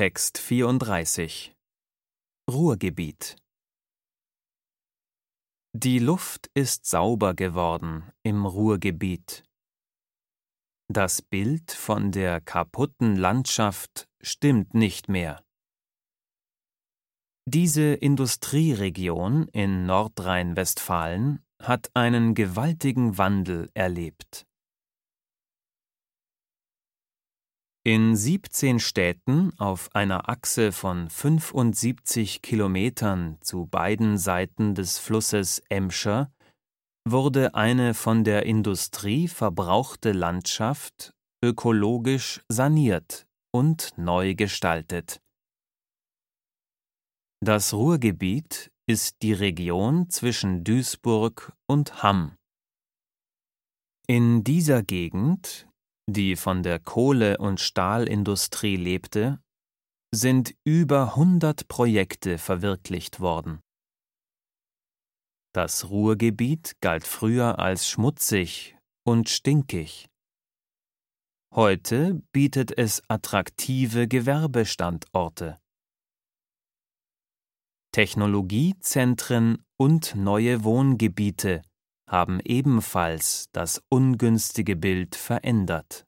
Text 34 Ruhrgebiet Die Luft ist sauber geworden im Ruhrgebiet. Das Bild von der kaputten Landschaft stimmt nicht mehr. Diese Industrieregion in Nordrhein-Westfalen hat einen gewaltigen Wandel erlebt. In 17 Städten auf einer Achse von 75 Kilometern zu beiden Seiten des Flusses Emscher wurde eine von der Industrie verbrauchte Landschaft ökologisch saniert und neu gestaltet. Das Ruhrgebiet ist die Region zwischen Duisburg und Hamm. In dieser Gegend die von der Kohle- und Stahlindustrie lebte, sind über 100 Projekte verwirklicht worden. Das Ruhrgebiet galt früher als schmutzig und stinkig. Heute bietet es attraktive Gewerbestandorte. Technologiezentren und neue Wohngebiete haben ebenfalls das ungünstige Bild verändert